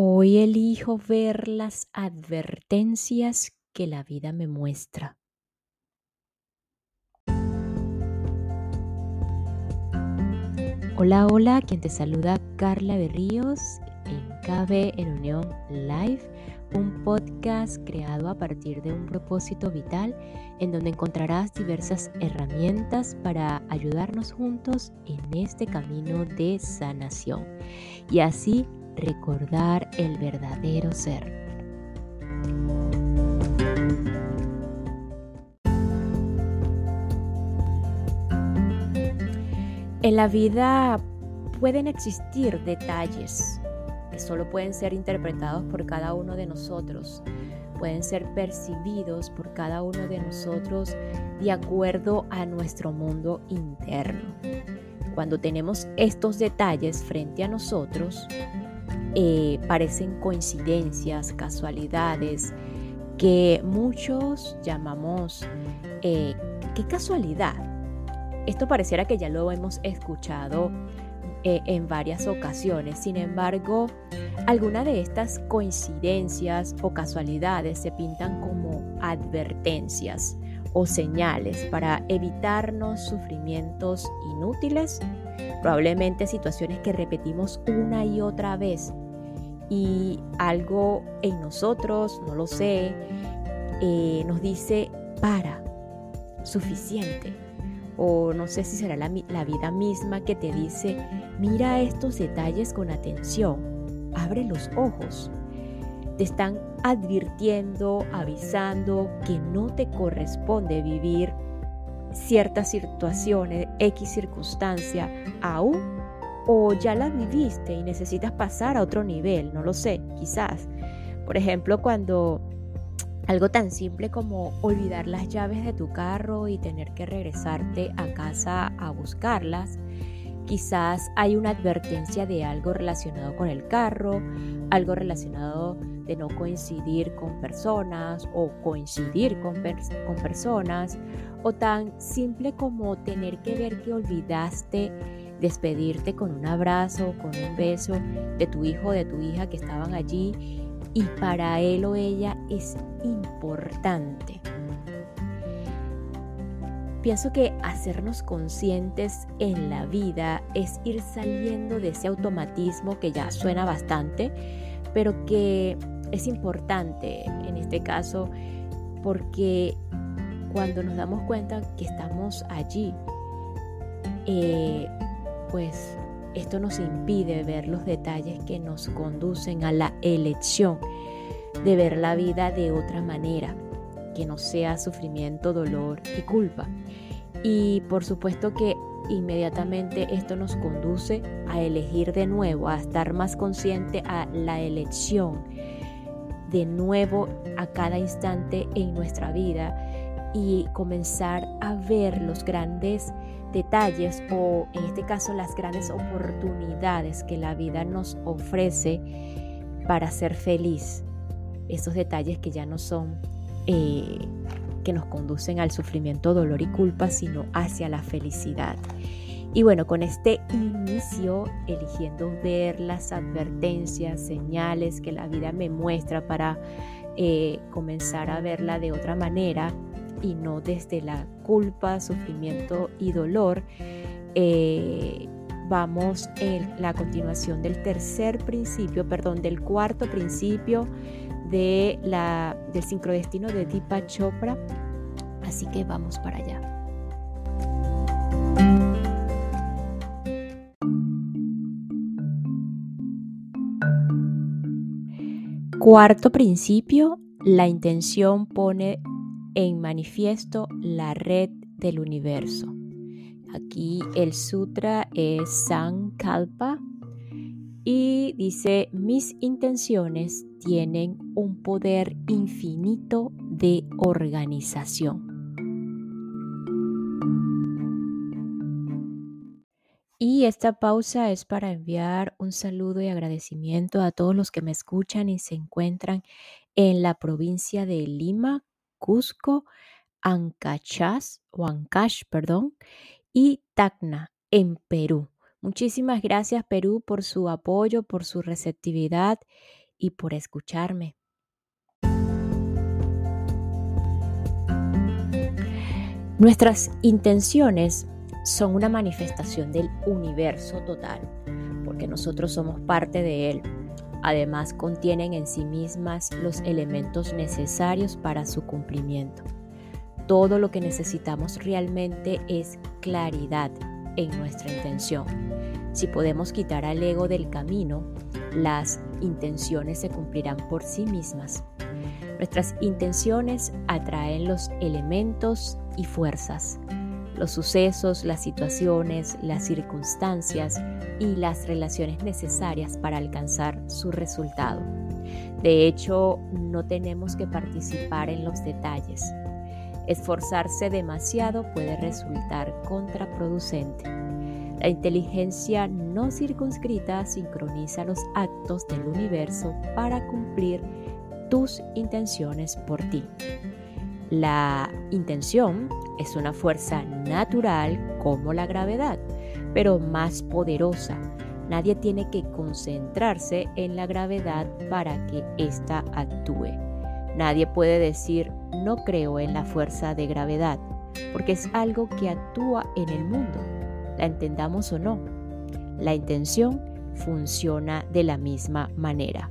Hoy elijo ver las advertencias que la vida me muestra. Hola, hola, quien te saluda Carla Berríos en KB en Unión Live, un podcast creado a partir de un propósito vital en donde encontrarás diversas herramientas para ayudarnos juntos en este camino de sanación y así recordar el verdadero ser. En la vida pueden existir detalles que solo pueden ser interpretados por cada uno de nosotros, pueden ser percibidos por cada uno de nosotros de acuerdo a nuestro mundo interno. Cuando tenemos estos detalles frente a nosotros, eh, parecen coincidencias, casualidades, que muchos llamamos, eh, qué casualidad. Esto pareciera que ya lo hemos escuchado eh, en varias ocasiones. Sin embargo, algunas de estas coincidencias o casualidades se pintan como advertencias o señales para evitarnos sufrimientos inútiles, probablemente situaciones que repetimos una y otra vez y algo en nosotros, no lo sé, eh, nos dice para, suficiente. O no sé si será la, la vida misma que te dice, mira estos detalles con atención, abre los ojos. Te están advirtiendo, avisando que no te corresponde vivir ciertas situaciones, X circunstancia, aún o ya la viviste y necesitas pasar a otro nivel, no lo sé, quizás. Por ejemplo, cuando algo tan simple como olvidar las llaves de tu carro y tener que regresarte a casa a buscarlas. Quizás hay una advertencia de algo relacionado con el carro, algo relacionado de no coincidir con personas o coincidir con, con personas, o tan simple como tener que ver que olvidaste despedirte con un abrazo, con un beso de tu hijo o de tu hija que estaban allí y para él o ella es importante. Pienso que hacernos conscientes en la vida es ir saliendo de ese automatismo que ya suena bastante, pero que es importante en este caso porque cuando nos damos cuenta que estamos allí, eh, pues esto nos impide ver los detalles que nos conducen a la elección de ver la vida de otra manera, que no sea sufrimiento, dolor y culpa. Y por supuesto que inmediatamente esto nos conduce a elegir de nuevo, a estar más consciente a la elección de nuevo a cada instante en nuestra vida y comenzar a ver los grandes detalles o en este caso las grandes oportunidades que la vida nos ofrece para ser feliz. Esos detalles que ya no son eh, que nos conducen al sufrimiento, dolor y culpa, sino hacia la felicidad. Y bueno, con este inicio, eligiendo ver las advertencias, señales que la vida me muestra para eh, comenzar a verla de otra manera, y no desde la culpa, sufrimiento y dolor, eh, vamos en la continuación del tercer principio, perdón, del cuarto principio de la, del sincrodestino de Deepak Chopra. Así que vamos para allá. Cuarto principio, la intención pone en manifiesto la red del universo. Aquí el sutra es Sankalpa y dice, mis intenciones tienen un poder infinito de organización. Y esta pausa es para enviar un saludo y agradecimiento a todos los que me escuchan y se encuentran en la provincia de Lima, Cusco, Ancachas o Ancash, perdón, y Tacna en Perú. Muchísimas gracias Perú por su apoyo, por su receptividad y por escucharme. Nuestras intenciones son una manifestación del universo total, porque nosotros somos parte de él. Además, contienen en sí mismas los elementos necesarios para su cumplimiento. Todo lo que necesitamos realmente es claridad en nuestra intención. Si podemos quitar al ego del camino, las intenciones se cumplirán por sí mismas. Nuestras intenciones atraen los elementos y fuerzas, los sucesos, las situaciones, las circunstancias y las relaciones necesarias para alcanzar su resultado. De hecho, no tenemos que participar en los detalles. Esforzarse demasiado puede resultar contraproducente. La inteligencia no circunscrita sincroniza los actos del universo para cumplir tus intenciones por ti. La intención es una fuerza natural como la gravedad, pero más poderosa. Nadie tiene que concentrarse en la gravedad para que ésta actúe. Nadie puede decir no creo en la fuerza de gravedad, porque es algo que actúa en el mundo, la entendamos o no. La intención funciona de la misma manera.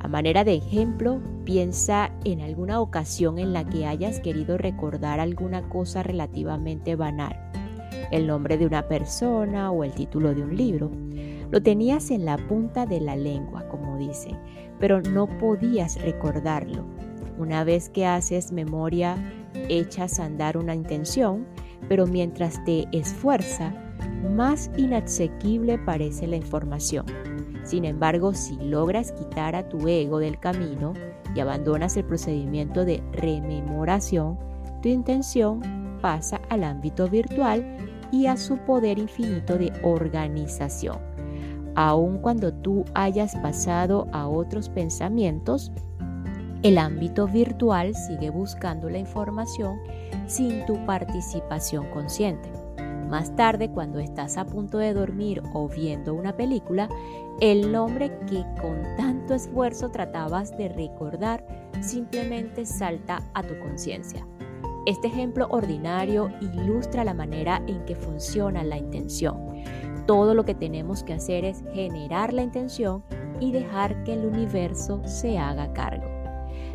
A manera de ejemplo, piensa en alguna ocasión en la que hayas querido recordar alguna cosa relativamente banal, el nombre de una persona o el título de un libro. Lo tenías en la punta de la lengua, como dice, pero no podías recordarlo. Una vez que haces memoria, echas a andar una intención, pero mientras te esfuerza, más inasequible parece la información. Sin embargo, si logras quitar a tu ego del camino y abandonas el procedimiento de rememoración, tu intención pasa al ámbito virtual y a su poder infinito de organización. Aun cuando tú hayas pasado a otros pensamientos, el ámbito virtual sigue buscando la información sin tu participación consciente. Más tarde, cuando estás a punto de dormir o viendo una película, el nombre que con tanto esfuerzo tratabas de recordar simplemente salta a tu conciencia. Este ejemplo ordinario ilustra la manera en que funciona la intención. Todo lo que tenemos que hacer es generar la intención y dejar que el universo se haga cargo.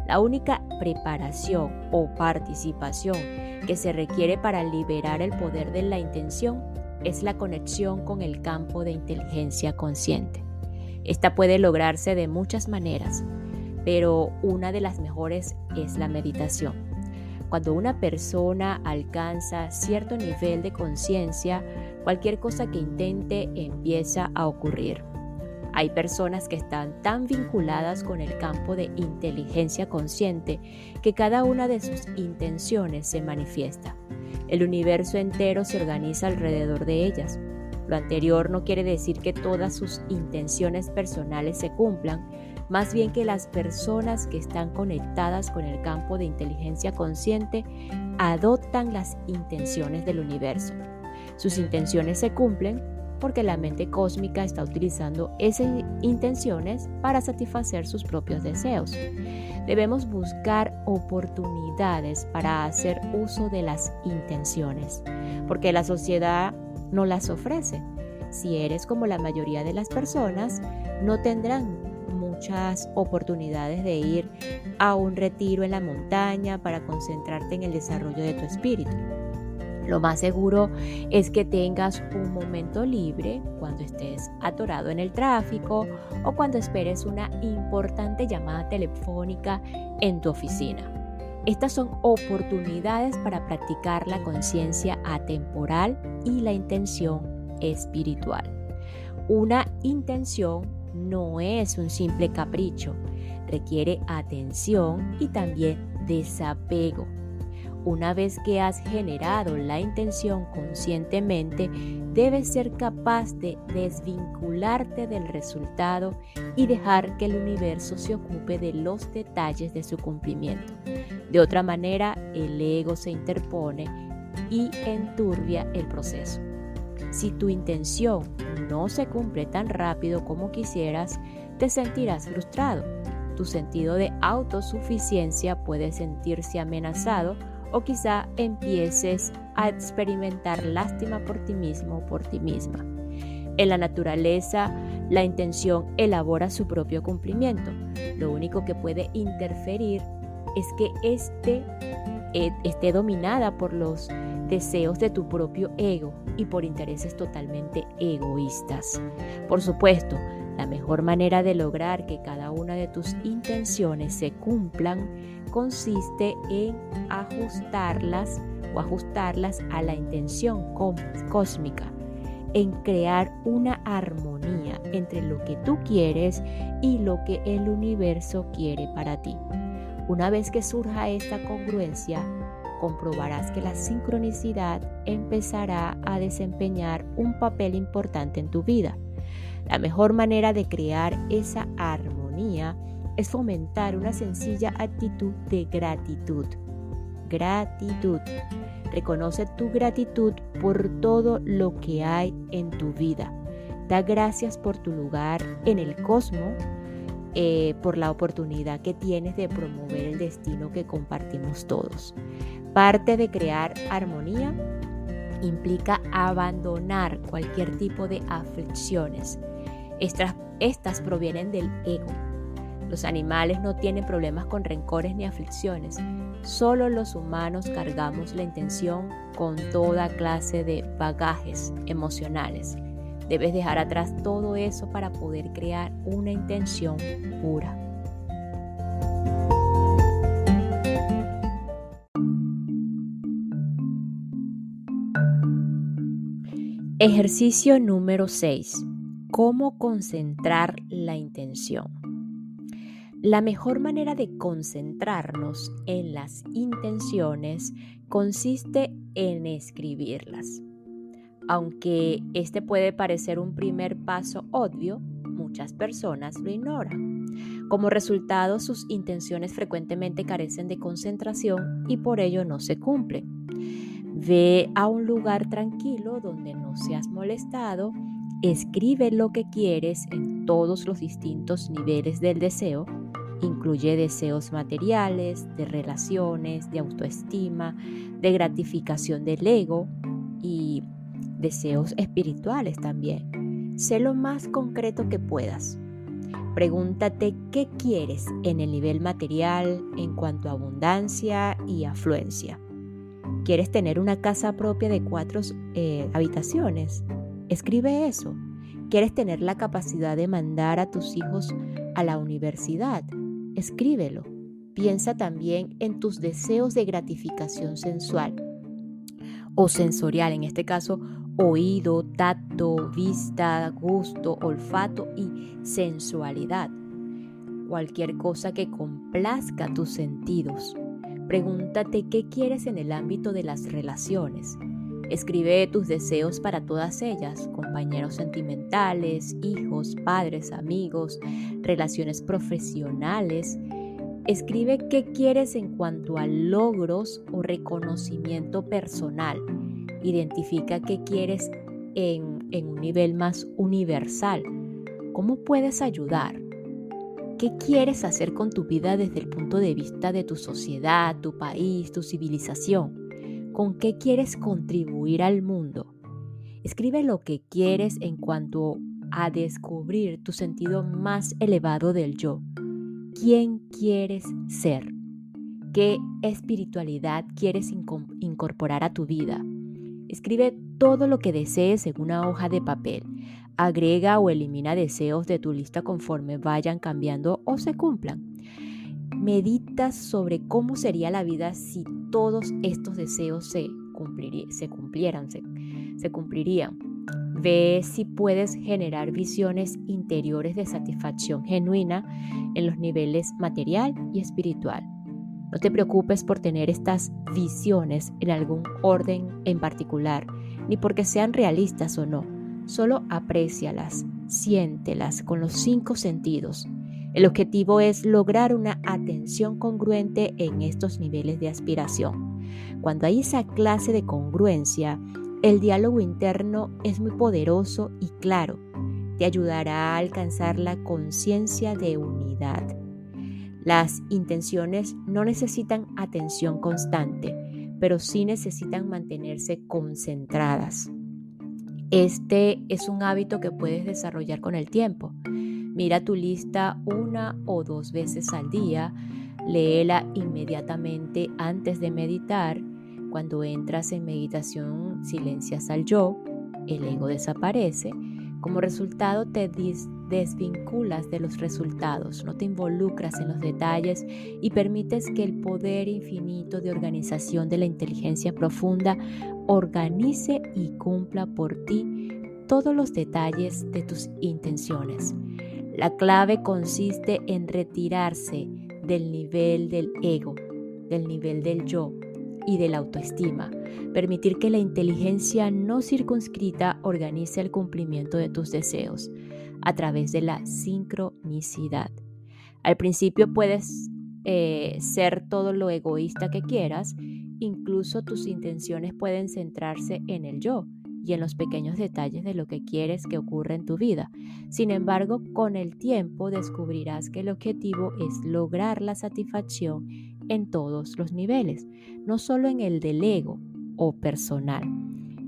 La única preparación o participación que se requiere para liberar el poder de la intención es la conexión con el campo de inteligencia consciente. Esta puede lograrse de muchas maneras, pero una de las mejores es la meditación. Cuando una persona alcanza cierto nivel de conciencia, cualquier cosa que intente empieza a ocurrir. Hay personas que están tan vinculadas con el campo de inteligencia consciente que cada una de sus intenciones se manifiesta. El universo entero se organiza alrededor de ellas. Lo anterior no quiere decir que todas sus intenciones personales se cumplan, más bien que las personas que están conectadas con el campo de inteligencia consciente adoptan las intenciones del universo. Sus intenciones se cumplen porque la mente cósmica está utilizando esas intenciones para satisfacer sus propios deseos. Debemos buscar oportunidades para hacer uso de las intenciones, porque la sociedad no las ofrece. Si eres como la mayoría de las personas, no tendrán muchas oportunidades de ir a un retiro en la montaña para concentrarte en el desarrollo de tu espíritu. Lo más seguro es que tengas un momento libre cuando estés atorado en el tráfico o cuando esperes una importante llamada telefónica en tu oficina. Estas son oportunidades para practicar la conciencia atemporal y la intención espiritual. Una intención no es un simple capricho, requiere atención y también desapego una vez que has generado la intención conscientemente, debes ser capaz de desvincularte del resultado y dejar que el universo se ocupe de los detalles de su cumplimiento. De otra manera, el ego se interpone y enturbia el proceso. Si tu intención no se cumple tan rápido como quisieras, te sentirás frustrado. Tu sentido de autosuficiencia puede sentirse amenazado o quizá empieces a experimentar lástima por ti mismo o por ti misma. En la naturaleza, la intención elabora su propio cumplimiento. Lo único que puede interferir es que este, eh, esté dominada por los deseos de tu propio ego y por intereses totalmente egoístas. Por supuesto, la mejor manera de lograr que cada una de tus intenciones se cumplan consiste en ajustarlas o ajustarlas a la intención cósmica, en crear una armonía entre lo que tú quieres y lo que el universo quiere para ti. Una vez que surja esta congruencia, comprobarás que la sincronicidad empezará a desempeñar un papel importante en tu vida. La mejor manera de crear esa armonía es fomentar una sencilla actitud de gratitud. Gratitud. Reconoce tu gratitud por todo lo que hay en tu vida. Da gracias por tu lugar en el cosmos, eh, por la oportunidad que tienes de promover el destino que compartimos todos. Parte de crear armonía implica abandonar cualquier tipo de aflicciones. Estas, estas provienen del ego. Los animales no tienen problemas con rencores ni aflicciones. Solo los humanos cargamos la intención con toda clase de bagajes emocionales. Debes dejar atrás todo eso para poder crear una intención pura. Ejercicio número 6. ¿Cómo concentrar la intención? La mejor manera de concentrarnos en las intenciones consiste en escribirlas. Aunque este puede parecer un primer paso obvio, muchas personas lo ignoran. Como resultado, sus intenciones frecuentemente carecen de concentración y por ello no se cumplen. Ve a un lugar tranquilo donde no seas molestado, escribe lo que quieres en todos los distintos niveles del deseo, incluye deseos materiales, de relaciones, de autoestima, de gratificación del ego y deseos espirituales también. Sé lo más concreto que puedas. Pregúntate qué quieres en el nivel material en cuanto a abundancia y afluencia. ¿Quieres tener una casa propia de cuatro eh, habitaciones? Escribe eso. ¿Quieres tener la capacidad de mandar a tus hijos a la universidad? Escríbelo. Piensa también en tus deseos de gratificación sensual o sensorial, en este caso oído, tacto, vista, gusto, olfato y sensualidad. Cualquier cosa que complazca tus sentidos. Pregúntate qué quieres en el ámbito de las relaciones. Escribe tus deseos para todas ellas, compañeros sentimentales, hijos, padres, amigos, relaciones profesionales. Escribe qué quieres en cuanto a logros o reconocimiento personal. Identifica qué quieres en, un nivel más universal. ¿Cómo puedes ayudar? ¿Qué quieres hacer con tu vida desde el punto de vista de tu sociedad, tu país, tu civilización? ¿Con qué quieres contribuir al mundo? Escribe lo que quieres en cuanto a descubrir tu sentido más elevado del yo. ¿Quién quieres ser? ¿Qué espiritualidad quieres incorporar a tu vida? Escribe todo lo que desees en una hoja de papel. Agrega o elimina deseos de tu lista conforme vayan cambiando o se cumplan. Medita sobre cómo sería la vida si todos estos deseos se, cumplieran, se, se cumplirían. Ve si puedes generar visiones interiores de satisfacción genuina en los niveles material y espiritual. No te preocupes por tener estas visiones en algún orden en particular, ni porque sean realistas o no. Solo aprécialas, siéntelas con los cinco sentidos. El objetivo es lograr una atención congruente en estos niveles de aspiración. Cuando hay esa clase de congruencia, el diálogo interno es muy poderoso y claro. te ayudará a alcanzar la conciencia de unidad. Las intenciones no necesitan atención constante, pero sí necesitan mantenerse concentradas. Este es un hábito que puedes desarrollar con el tiempo. Mira tu lista una o dos veces al día, léela inmediatamente antes de meditar. Cuando entras en meditación, silencias al yo, el ego desaparece. Como resultado te desvinculas de los resultados, no te involucras en los detalles y permites que el poder infinito de organización de la inteligencia profunda organice y cumpla por ti todos los detalles de tus intenciones. La clave consiste en retirarse del nivel del ego, del nivel del yo y de la autoestima. Permitir que la inteligencia no circunscrita organice el cumplimiento de tus deseos a través de la sincronicidad. Al principio puedes eh, ser todo lo egoísta que quieras, incluso tus intenciones pueden centrarse en el yo y en los pequeños detalles de lo que quieres que ocurra en tu vida. Sin embargo, con el tiempo descubrirás que el objetivo es lograr la satisfacción en todos los niveles, no solo en el del ego o personal.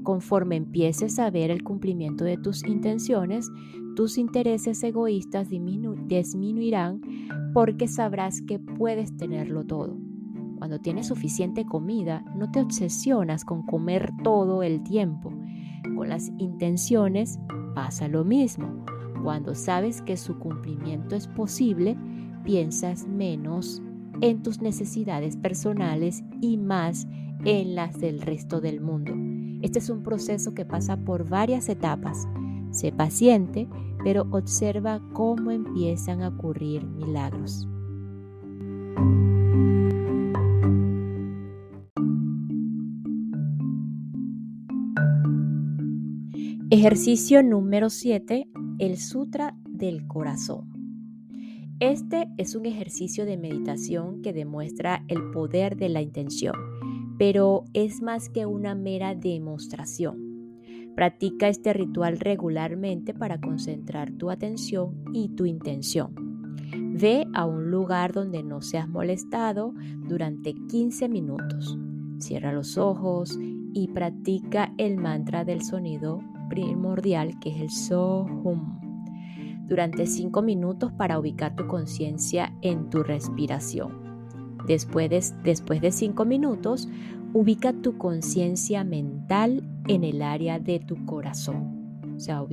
Conforme empieces a ver el cumplimiento de tus intenciones, tus intereses egoístas disminuirán porque sabrás que puedes tenerlo todo. Cuando tienes suficiente comida, no te obsesionas con comer todo el tiempo. Con las intenciones pasa lo mismo. Cuando sabes que su cumplimiento es posible, piensas menos en tus necesidades personales y más en las del resto del mundo. Este es un proceso que pasa por varias etapas. Sé paciente, pero observa cómo empiezan a ocurrir milagros. Ejercicio número 7. El Sutra del Corazón. Este es un ejercicio de meditación que demuestra el poder de la intención, pero es más que una mera demostración. Practica este ritual regularmente para concentrar tu atención y tu intención. Ve a un lugar donde no seas molestado durante 15 minutos. Cierra los ojos y practica el mantra del sonido primordial que es el Sohum durante 5 minutos para ubicar tu conciencia en tu respiración. Después de, después de 5 minutos, ubica tu conciencia mental en el área de tu corazón. O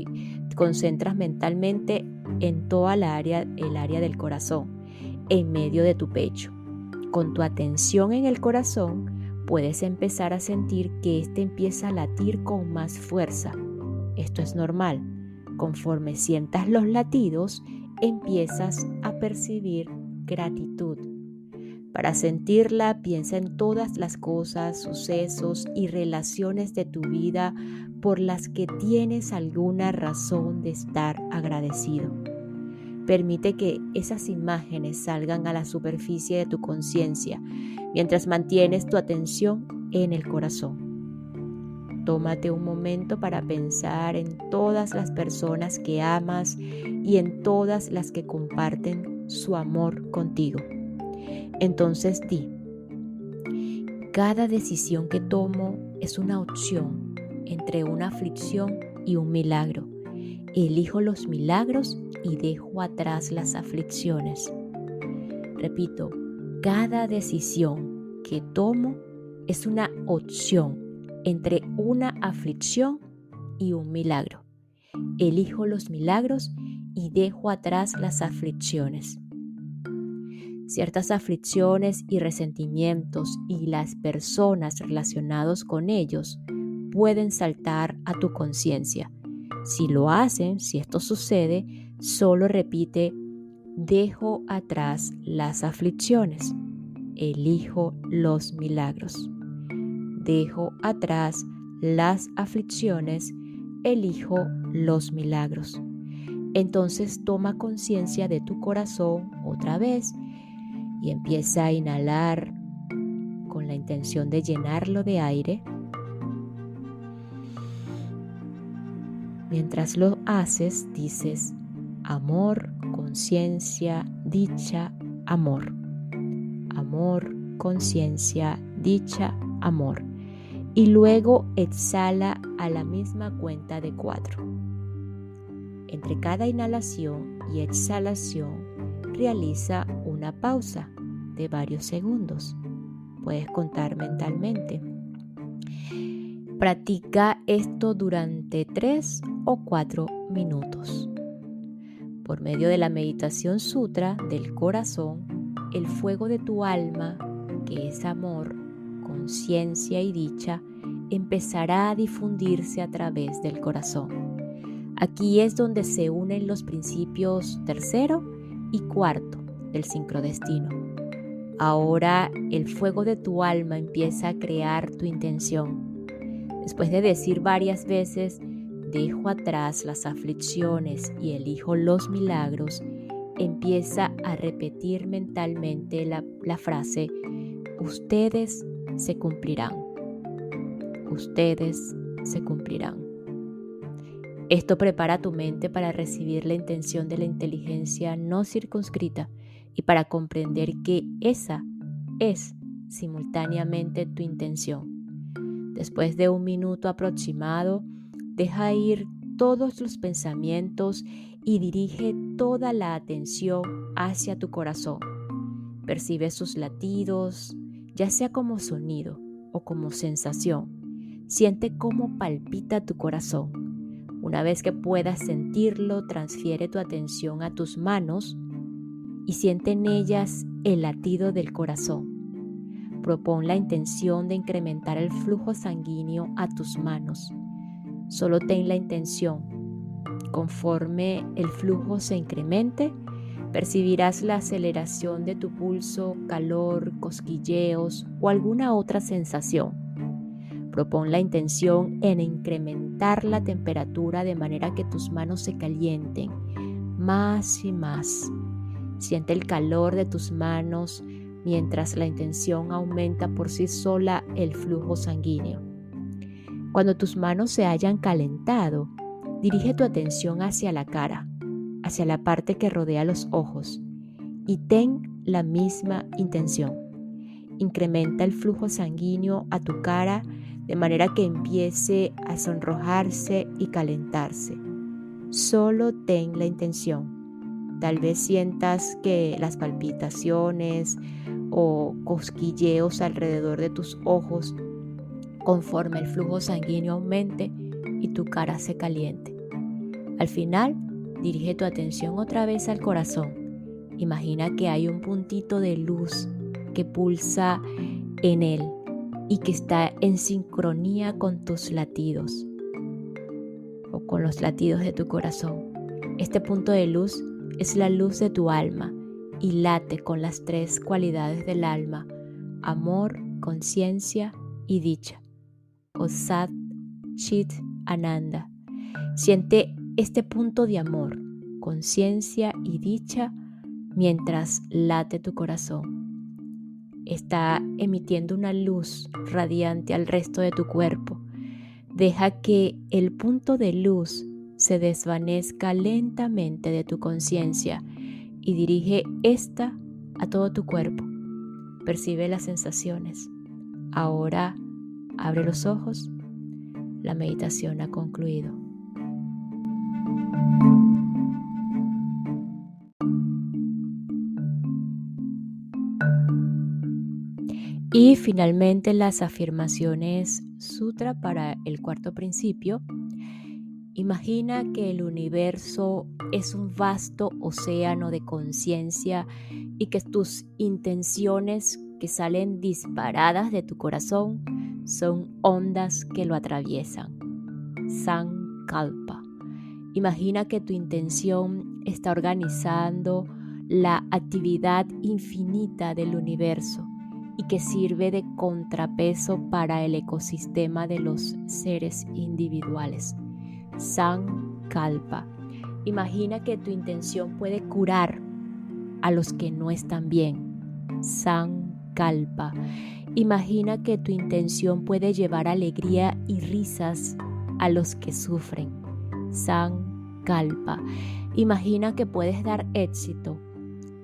concentras mentalmente en toda la área, el área del corazón, en medio de tu pecho. Con tu atención en el corazón, puedes empezar a sentir que éste empieza a latir con más fuerza. Esto es normal Conforme sientas los latidos, empiezas a percibir gratitud. Para sentirla, piensa en todas las cosas, sucesos y relaciones de tu vida por las que tienes alguna razón de estar agradecido. Permite que esas imágenes salgan a la superficie de tu conciencia mientras mantienes tu atención en el corazón. Tómate un momento para pensar en todas las personas que amas y en todas las que comparten su amor contigo. Entonces di, cada decisión que tomo es una opción entre una aflicción y un milagro. Elijo los milagros y dejo atrás las aflicciones. Repito, cada decisión que tomo es una opción entre una aflicción y un milagro. Elijo los milagros y dejo atrás las aflicciones. Ciertas aflicciones y resentimientos y las personas relacionados con ellos pueden saltar a tu conciencia. Si lo hacen, si esto sucede, solo repite, dejo atrás las aflicciones, elijo los milagros dejo atrás las aflicciones, elijo los milagros. Entonces toma conciencia de tu corazón otra vez y empieza a inhalar con la intención de llenarlo de aire. Mientras lo haces, dices amor, conciencia, dicha, amor. Amor, conciencia, dicha, amor. Y luego exhala a la misma cuenta de cuatro. Entre cada inhalación y exhalación realiza una pausa de varios segundos. Puedes contar mentalmente. Practica esto durante tres o cuatro minutos. Por medio de la meditación sutra del corazón, el fuego de tu alma, que es amor, conciencia y dicha, empezará a difundirse a través del corazón. Aquí es donde se unen los principios tercero y cuarto del sincrodestino. Ahora el fuego de tu alma empieza a crear tu intención. Después de decir varias veces, dejo atrás las aflicciones y elijo los milagros, empieza a repetir mentalmente la, la frase, ustedes se cumplirán. Ustedes se cumplirán. Esto prepara tu mente para recibir la intención de la inteligencia no circunscrita y para comprender que esa es simultáneamente tu intención. Después de un minuto aproximado, deja ir todos los pensamientos y dirige toda la atención hacia tu corazón. Percibe sus latidos, ya sea como sonido o como sensación. Siente cómo palpita tu corazón. Una vez que puedas sentirlo, transfiere tu atención a tus manos y siente en ellas el latido del corazón. Propon la intención de incrementar el flujo sanguíneo a tus manos. Solo ten la intención. Conforme el flujo se incremente, percibirás la aceleración de tu pulso, calor, cosquilleos o alguna otra sensación. Propon la intención en incrementar la temperatura de manera que tus manos se calienten más y más. Siente el calor de tus manos mientras la intención aumenta por sí sola el flujo sanguíneo. Cuando tus manos se hayan calentado, dirige tu atención hacia la cara, hacia la parte que rodea los ojos, y ten la misma intención. Incrementa el flujo sanguíneo a tu cara de manera que empiece a sonrojarse y calentarse. Solo ten la intención. Tal vez sientas que las palpitaciones o cosquilleos alrededor de tus ojos conforme el flujo sanguíneo aumente y tu cara se caliente. Al final, dirige tu atención otra vez al corazón. Imagina que hay un puntito de luz que pulsa en él y que está en sincronía con tus latidos o con los latidos de tu corazón. Este punto de luz es la luz de tu alma y late con las tres cualidades del alma, amor, conciencia y dicha. O Sat, Chit, Ananda. Siente este punto de amor, conciencia y dicha mientras late tu corazón está emitiendo una luz radiante al resto de tu cuerpo. Deja que el punto de luz se desvanezca lentamente de tu conciencia y dirige esta a todo tu cuerpo. Percibe las sensaciones. Ahora abre los ojos. La meditación ha concluido. Y finalmente las afirmaciones sutra para el cuarto principio. Imagina que el universo es un vasto océano de conciencia y que tus intenciones que salen disparadas de tu corazón son ondas que lo atraviesan. San Kalpa. Imagina que tu intención está organizando la actividad infinita del universo y que sirve de contrapeso para el ecosistema de los seres individuales. San Kalpa. Imagina que tu intención puede curar a los que no están bien. San Kalpa. Imagina que tu intención puede llevar alegría y risas a los que sufren. Sankalpa. Imagina que puedes dar éxito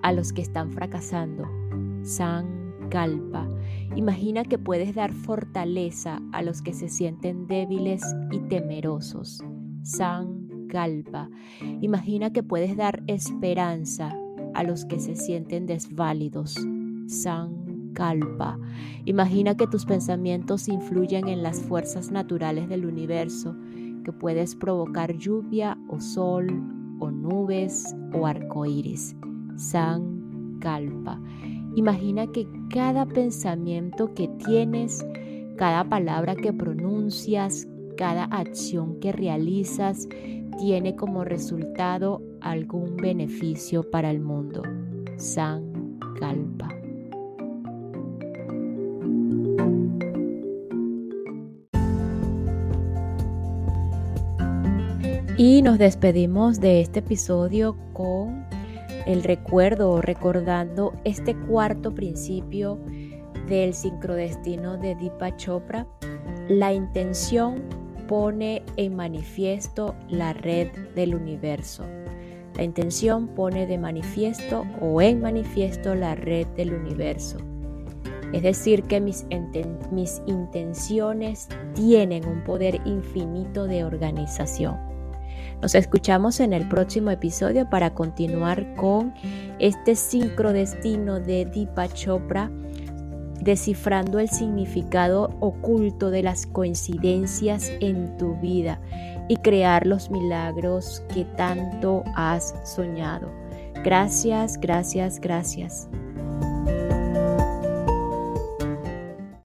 a los que están fracasando. Sankalpa. Imagina que puedes dar fortaleza a los que se sienten débiles y temerosos. Sankalpa. Imagina que puedes dar esperanza a los que se sienten desválidos. Sankalpa. Imagina que tus pensamientos influyen en las fuerzas naturales del universo, puedes provocar lluvia o sol o nubes o arcoíris. Sankalpa. Imagina que cada pensamiento que tienes, cada palabra que pronuncias, cada acción que realizas tiene como resultado algún beneficio para el mundo. Sankalpa. Y nos despedimos de este episodio con el recuerdo recordando este cuarto principio del sincrodestino de Deepa Chopra. La intención pone en manifiesto la red del universo. La intención pone de manifiesto o en manifiesto la red del universo. Es decir, que mis, mis intenciones tienen un poder infinito de organización. Nos escuchamos en el próximo episodio para continuar con este sincrodestino de Deepa Chopra, descifrando el significado oculto de las coincidencias en tu vida y crear los milagros que tanto has soñado. Gracias, gracias, gracias.